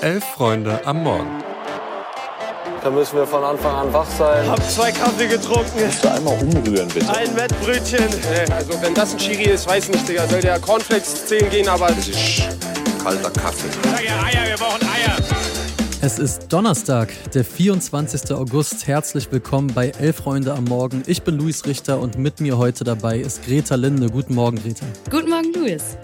Elf Freunde am Morgen. Da müssen wir von Anfang an wach sein. Hab zwei Kaffee getrunken. Kannst du einmal umrühren, bitte? Ein Wettbrötchen. Also wenn das ein Schiri ist, weiß nicht, Digga. Soll der Cornflakes 10 gehen, aber... Das ist kalter Kaffee. Sag ja Eier, wir brauchen Eier. Es ist Donnerstag, der 24. August. Herzlich willkommen bei Elf Freunde am Morgen. Ich bin Luis Richter und mit mir heute dabei ist Greta Linde. Guten Morgen, Greta. Guten Morgen, Luis.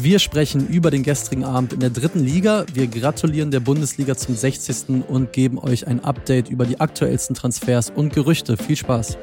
Wir sprechen über den gestrigen Abend in der dritten Liga. Wir gratulieren der Bundesliga zum 60. und geben euch ein Update über die aktuellsten Transfers und Gerüchte. Viel Spaß.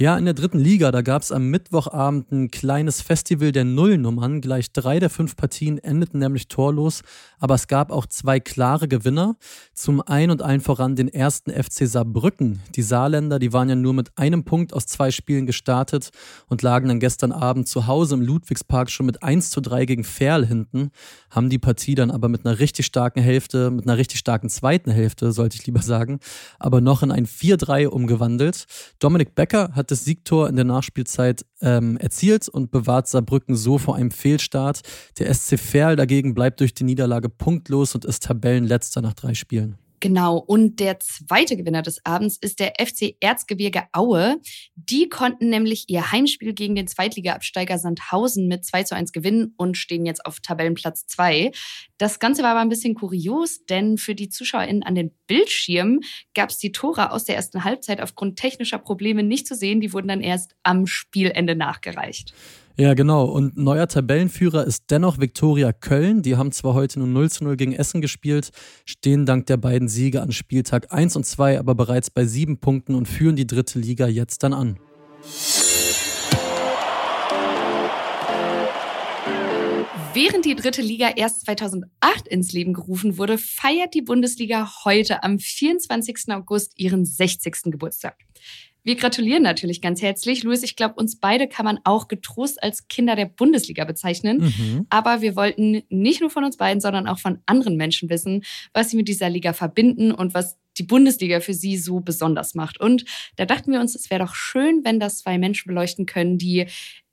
Ja, in der dritten Liga, da gab es am Mittwochabend ein kleines Festival der Nullnummern. Gleich drei der fünf Partien endeten nämlich torlos, aber es gab auch zwei klare Gewinner. Zum einen und allen voran den ersten FC Saarbrücken. Die Saarländer, die waren ja nur mit einem Punkt aus zwei Spielen gestartet und lagen dann gestern Abend zu Hause im Ludwigspark schon mit 1 zu 3 gegen Ferl hinten, haben die Partie dann aber mit einer richtig starken Hälfte, mit einer richtig starken zweiten Hälfte, sollte ich lieber sagen, aber noch in ein 4-3 umgewandelt. Dominik Becker hat das Siegtor in der Nachspielzeit ähm, erzielt und bewahrt Saarbrücken so vor einem Fehlstart. Der SC Verl dagegen bleibt durch die Niederlage punktlos und ist Tabellenletzter nach drei Spielen. Genau, und der zweite Gewinner des Abends ist der FC Erzgebirge Aue. Die konnten nämlich ihr Heimspiel gegen den Zweitliga-Absteiger Sandhausen mit 2 zu 1 gewinnen und stehen jetzt auf Tabellenplatz 2. Das Ganze war aber ein bisschen kurios, denn für die ZuschauerInnen an den Bildschirmen gab es die Tore aus der ersten Halbzeit aufgrund technischer Probleme nicht zu sehen. Die wurden dann erst am Spielende nachgereicht. Ja, genau. Und neuer Tabellenführer ist dennoch Viktoria Köln. Die haben zwar heute nur 0 zu 0 gegen Essen gespielt, stehen dank der beiden Siege an Spieltag 1 und 2 aber bereits bei sieben Punkten und führen die dritte Liga jetzt dann an. Während die dritte Liga erst 2008 ins Leben gerufen wurde, feiert die Bundesliga heute am 24. August ihren 60. Geburtstag. Wir gratulieren natürlich ganz herzlich. Luis, ich glaube, uns beide kann man auch getrost als Kinder der Bundesliga bezeichnen. Mhm. Aber wir wollten nicht nur von uns beiden, sondern auch von anderen Menschen wissen, was sie mit dieser Liga verbinden und was die Bundesliga für sie so besonders macht. Und da dachten wir uns, es wäre doch schön, wenn das zwei Menschen beleuchten können, die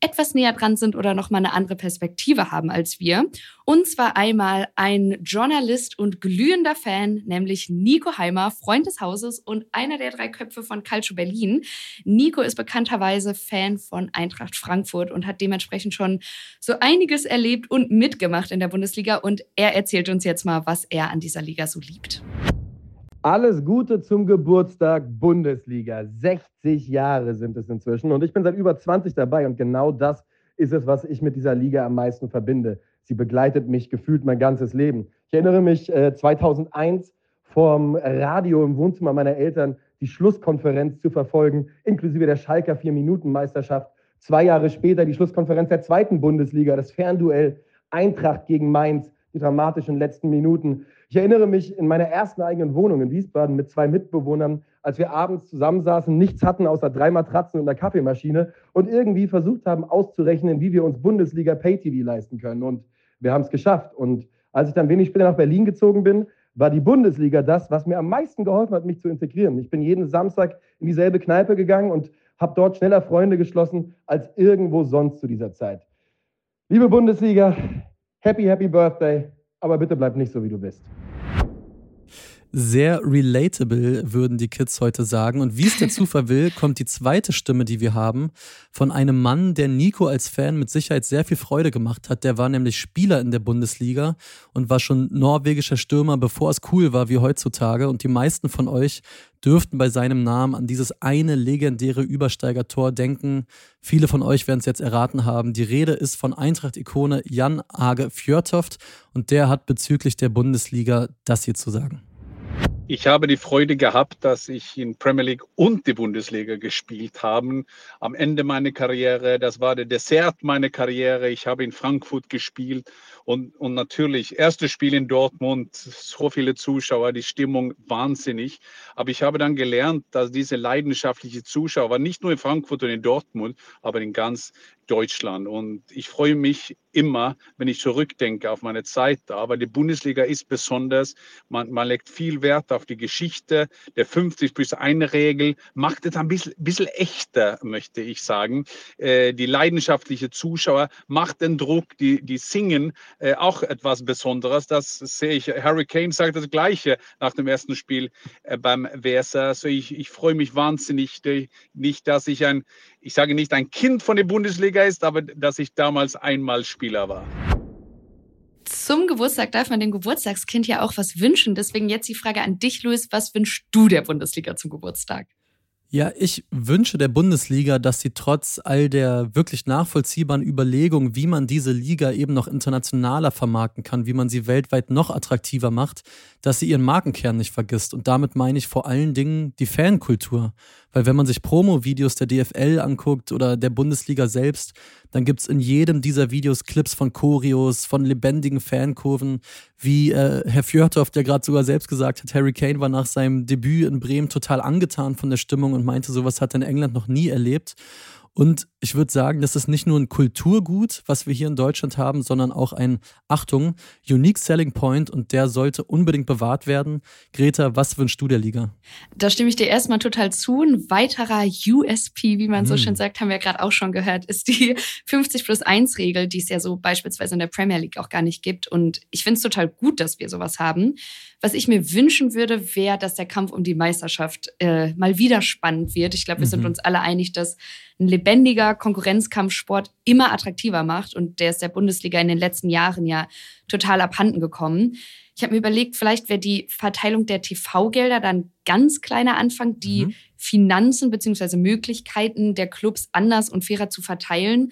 etwas näher dran sind oder nochmal eine andere Perspektive haben als wir. Und zwar einmal ein Journalist und glühender Fan, nämlich Nico Heimer, Freund des Hauses und einer der drei Köpfe von Calcio Berlin. Nico ist bekannterweise Fan von Eintracht Frankfurt und hat dementsprechend schon so einiges erlebt und mitgemacht in der Bundesliga. Und er erzählt uns jetzt mal, was er an dieser Liga so liebt. Alles Gute zum Geburtstag Bundesliga. 60 Jahre sind es inzwischen und ich bin seit über 20 dabei und genau das ist es, was ich mit dieser Liga am meisten verbinde. Sie begleitet mich gefühlt mein ganzes Leben. Ich erinnere mich äh, 2001 vorm Radio im Wohnzimmer meiner Eltern die Schlusskonferenz zu verfolgen, inklusive der Schalker Vier-Minuten-Meisterschaft. Zwei Jahre später die Schlusskonferenz der zweiten Bundesliga, das Fernduell Eintracht gegen Mainz, die dramatischen letzten Minuten. Ich erinnere mich in meiner ersten eigenen Wohnung in Wiesbaden mit zwei Mitbewohnern, als wir abends zusammensaßen, nichts hatten außer drei Matratzen und einer Kaffeemaschine und irgendwie versucht haben auszurechnen, wie wir uns Bundesliga Pay-TV leisten können. Und wir haben es geschafft. Und als ich dann wenig später nach Berlin gezogen bin, war die Bundesliga das, was mir am meisten geholfen hat, mich zu integrieren. Ich bin jeden Samstag in dieselbe Kneipe gegangen und habe dort schneller Freunde geschlossen als irgendwo sonst zu dieser Zeit. Liebe Bundesliga, happy, happy Birthday, aber bitte bleib nicht so, wie du bist. Sehr relatable, würden die Kids heute sagen. Und wie es der Zufall will, kommt die zweite Stimme, die wir haben, von einem Mann, der Nico als Fan mit Sicherheit sehr viel Freude gemacht hat. Der war nämlich Spieler in der Bundesliga und war schon norwegischer Stürmer, bevor es cool war wie heutzutage. Und die meisten von euch dürften bei seinem Namen an dieses eine legendäre Übersteigertor denken. Viele von euch werden es jetzt erraten haben. Die Rede ist von Eintracht-Ikone Jan Age Fjörtoft und der hat bezüglich der Bundesliga das hier zu sagen. Ich habe die Freude gehabt, dass ich in Premier League und die Bundesliga gespielt habe. Am Ende meiner Karriere, das war der Dessert meiner Karriere. Ich habe in Frankfurt gespielt und, und natürlich, erstes Spiel in Dortmund, so viele Zuschauer, die Stimmung wahnsinnig. Aber ich habe dann gelernt, dass diese leidenschaftliche Zuschauer, nicht nur in Frankfurt und in Dortmund, aber in ganz Deutschland. Und ich freue mich immer, wenn ich zurückdenke auf meine Zeit da, weil die Bundesliga ist besonders, man, man legt viel Wert auf die Geschichte, der 50 plus 1 Regel macht es ein bisschen, bisschen echter, möchte ich sagen. Äh, die leidenschaftliche Zuschauer macht den Druck, die, die singen äh, auch etwas Besonderes. Das sehe ich. Harry Kane sagt das Gleiche nach dem ersten Spiel äh, beim WSR. Also ich, ich freue mich wahnsinnig, nicht, dass ich ein, ich sage nicht ein Kind von der Bundesliga ist, aber dass ich damals einmal Spieler war. Zum Geburtstag darf man dem Geburtstagskind ja auch was wünschen. Deswegen jetzt die Frage an dich, Luis. Was wünschst du der Bundesliga zum Geburtstag? Ja, ich wünsche der Bundesliga, dass sie trotz all der wirklich nachvollziehbaren Überlegungen, wie man diese Liga eben noch internationaler vermarkten kann, wie man sie weltweit noch attraktiver macht, dass sie ihren Markenkern nicht vergisst. Und damit meine ich vor allen Dingen die Fankultur. Weil wenn man sich Promo-Videos der DFL anguckt oder der Bundesliga selbst, dann gibt es in jedem dieser Videos Clips von Choreos, von lebendigen Fankurven, wie äh, Herr Fjörtoff, der gerade sogar selbst gesagt hat, Harry Kane war nach seinem Debüt in Bremen total angetan von der Stimmung und meinte, sowas hat er in England noch nie erlebt. Und ich würde sagen, das ist nicht nur ein Kulturgut, was wir hier in Deutschland haben, sondern auch ein, Achtung, Unique Selling Point und der sollte unbedingt bewahrt werden. Greta, was wünschst du der Liga? Da stimme ich dir erstmal total zu. Ein weiterer USP, wie man hm. so schön sagt, haben wir gerade auch schon gehört, ist die 50 plus 1 Regel, die es ja so beispielsweise in der Premier League auch gar nicht gibt. Und ich finde es total gut, dass wir sowas haben. Was ich mir wünschen würde, wäre, dass der Kampf um die Meisterschaft äh, mal wieder spannend wird. Ich glaube, wir mhm. sind uns alle einig, dass ein lebendiger Konkurrenzkampfsport immer attraktiver macht. Und der ist der Bundesliga in den letzten Jahren ja total abhanden gekommen. Ich habe mir überlegt, vielleicht wäre die Verteilung der TV-Gelder dann ganz kleiner Anfang, die mhm. Finanzen bzw. Möglichkeiten der Clubs anders und fairer zu verteilen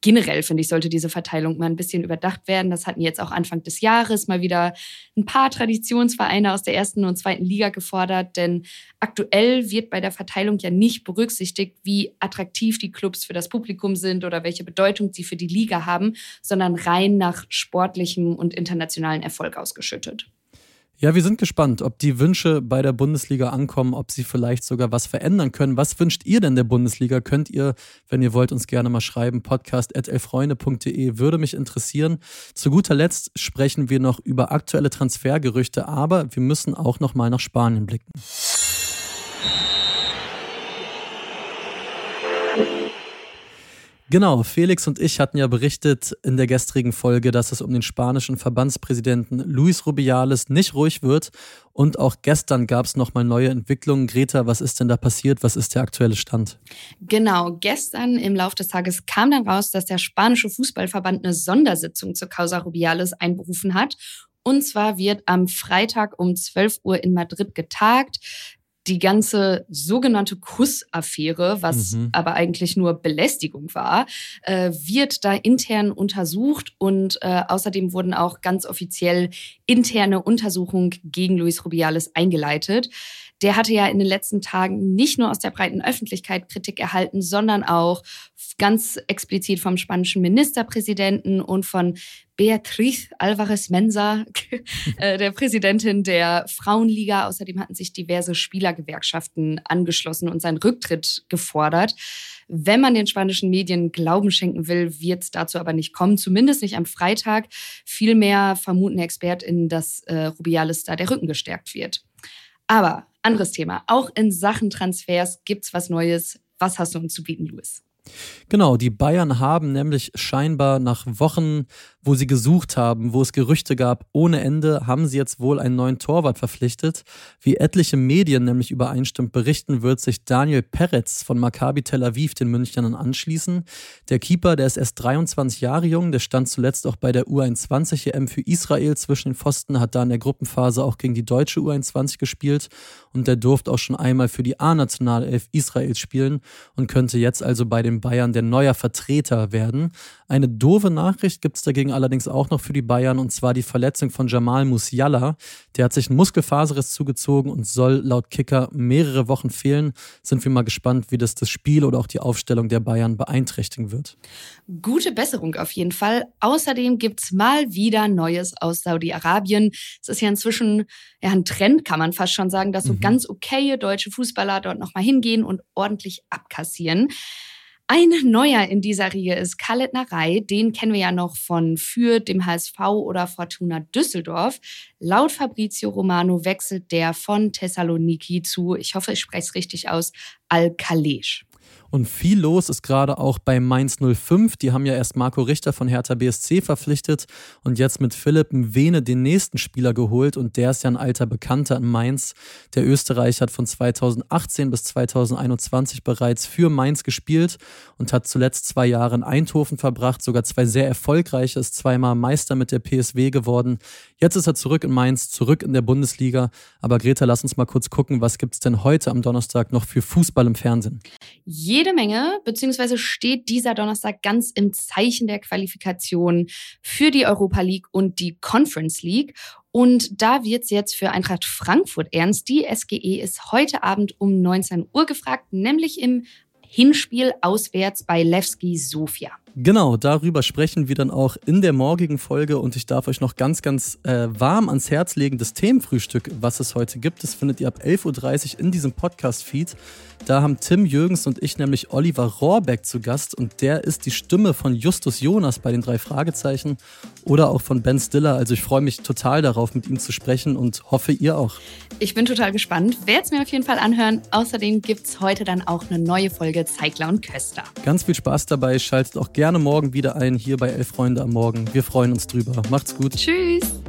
generell finde ich, sollte diese Verteilung mal ein bisschen überdacht werden. Das hatten jetzt auch Anfang des Jahres mal wieder ein paar Traditionsvereine aus der ersten und zweiten Liga gefordert, denn aktuell wird bei der Verteilung ja nicht berücksichtigt, wie attraktiv die Clubs für das Publikum sind oder welche Bedeutung sie für die Liga haben, sondern rein nach sportlichem und internationalen Erfolg ausgeschüttet. Ja, wir sind gespannt, ob die Wünsche bei der Bundesliga ankommen, ob sie vielleicht sogar was verändern können. Was wünscht ihr denn der Bundesliga? Könnt ihr, wenn ihr wollt, uns gerne mal schreiben. Podcast.elfreunde.de würde mich interessieren. Zu guter Letzt sprechen wir noch über aktuelle Transfergerüchte, aber wir müssen auch noch mal nach Spanien blicken. Genau, Felix und ich hatten ja berichtet in der gestrigen Folge, dass es um den spanischen Verbandspräsidenten Luis Rubiales nicht ruhig wird. Und auch gestern gab es nochmal neue Entwicklungen. Greta, was ist denn da passiert? Was ist der aktuelle Stand? Genau, gestern im Laufe des Tages kam dann raus, dass der spanische Fußballverband eine Sondersitzung zur Causa Rubiales einberufen hat. Und zwar wird am Freitag um 12 Uhr in Madrid getagt die ganze sogenannte Kussaffäre, was mhm. aber eigentlich nur Belästigung war, äh, wird da intern untersucht und äh, außerdem wurden auch ganz offiziell interne Untersuchungen gegen Luis Rubiales eingeleitet. Der hatte ja in den letzten Tagen nicht nur aus der breiten Öffentlichkeit Kritik erhalten, sondern auch ganz explizit vom spanischen Ministerpräsidenten und von Beatriz Alvarez Mensa, äh, der Präsidentin der Frauenliga. Außerdem hatten sich diverse Spielergewerkschaften angeschlossen und seinen Rücktritt gefordert. Wenn man den spanischen Medien Glauben schenken will, wird es dazu aber nicht kommen, zumindest nicht am Freitag. Vielmehr vermuten ExpertInnen, dass äh, Rubiales da der Rücken gestärkt wird. Aber anderes Thema. Auch in Sachen Transfers gibt es was Neues. Was hast du uns zu bieten, Louis? Genau, die Bayern haben nämlich scheinbar nach Wochen, wo sie gesucht haben, wo es Gerüchte gab ohne Ende, haben sie jetzt wohl einen neuen Torwart verpflichtet. Wie etliche Medien nämlich übereinstimmend berichten, wird sich Daniel Peretz von Maccabi Tel Aviv den Münchnern anschließen. Der Keeper, der ist erst 23 Jahre jung, der stand zuletzt auch bei der U21 EM für Israel zwischen den Pfosten, hat da in der Gruppenphase auch gegen die deutsche U21 gespielt und der durfte auch schon einmal für die A-Nationalelf Israels spielen und könnte jetzt also bei den Bayern der neuer Vertreter werden. Eine doofe Nachricht gibt es dagegen allerdings auch noch für die Bayern und zwar die Verletzung von Jamal Musiala. Der hat sich einen Muskelfaserriss zugezogen und soll laut Kicker mehrere Wochen fehlen. Sind wir mal gespannt, wie das das Spiel oder auch die Aufstellung der Bayern beeinträchtigen wird. Gute Besserung auf jeden Fall. Außerdem gibt es mal wieder Neues aus Saudi-Arabien. Es ist ja inzwischen ja, ein Trend, kann man fast schon sagen, dass so mhm. ganz okaye deutsche Fußballer dort nochmal hingehen und ordentlich abkassieren. Ein neuer in dieser Riege ist Khaled Narei. Den kennen wir ja noch von Fürth, dem HSV oder Fortuna Düsseldorf. Laut Fabrizio Romano wechselt der von Thessaloniki zu, ich hoffe, ich spreche es richtig aus, Al-Kalesch. Und viel los ist gerade auch bei Mainz 05. Die haben ja erst Marco Richter von Hertha BSC verpflichtet und jetzt mit Philipp Mwene den nächsten Spieler geholt. Und der ist ja ein alter Bekannter in Mainz. Der Österreicher hat von 2018 bis 2021 bereits für Mainz gespielt und hat zuletzt zwei Jahre in Eindhoven verbracht, sogar zwei sehr erfolgreiche, ist zweimal Meister mit der PSW geworden. Jetzt ist er zurück in Mainz, zurück in der Bundesliga. Aber Greta, lass uns mal kurz gucken, was gibt es denn heute am Donnerstag noch für Fußball im Fernsehen? Jede Menge, beziehungsweise steht dieser Donnerstag ganz im Zeichen der Qualifikation für die Europa League und die Conference League. Und da wird es jetzt für Eintracht Frankfurt ernst. Die SGE ist heute Abend um 19 Uhr gefragt, nämlich im Hinspiel auswärts bei Levski Sofia. Genau, darüber sprechen wir dann auch in der morgigen Folge und ich darf euch noch ganz, ganz äh, warm ans Herz legen, das Themenfrühstück, was es heute gibt. Das findet ihr ab 11.30 Uhr in diesem Podcast-Feed. Da haben Tim Jürgens und ich nämlich Oliver Rohrbeck zu Gast und der ist die Stimme von Justus Jonas bei den drei Fragezeichen oder auch von Ben Stiller. Also ich freue mich total darauf, mit ihm zu sprechen und hoffe, ihr auch. Ich bin total gespannt. Werde es mir auf jeden Fall anhören. Außerdem gibt es heute dann auch eine neue Folge Zeigler und Köster. Ganz viel Spaß dabei. Schaltet auch gerne morgen wieder ein hier bei Elf Freunde am Morgen. Wir freuen uns drüber. Macht's gut. Tschüss.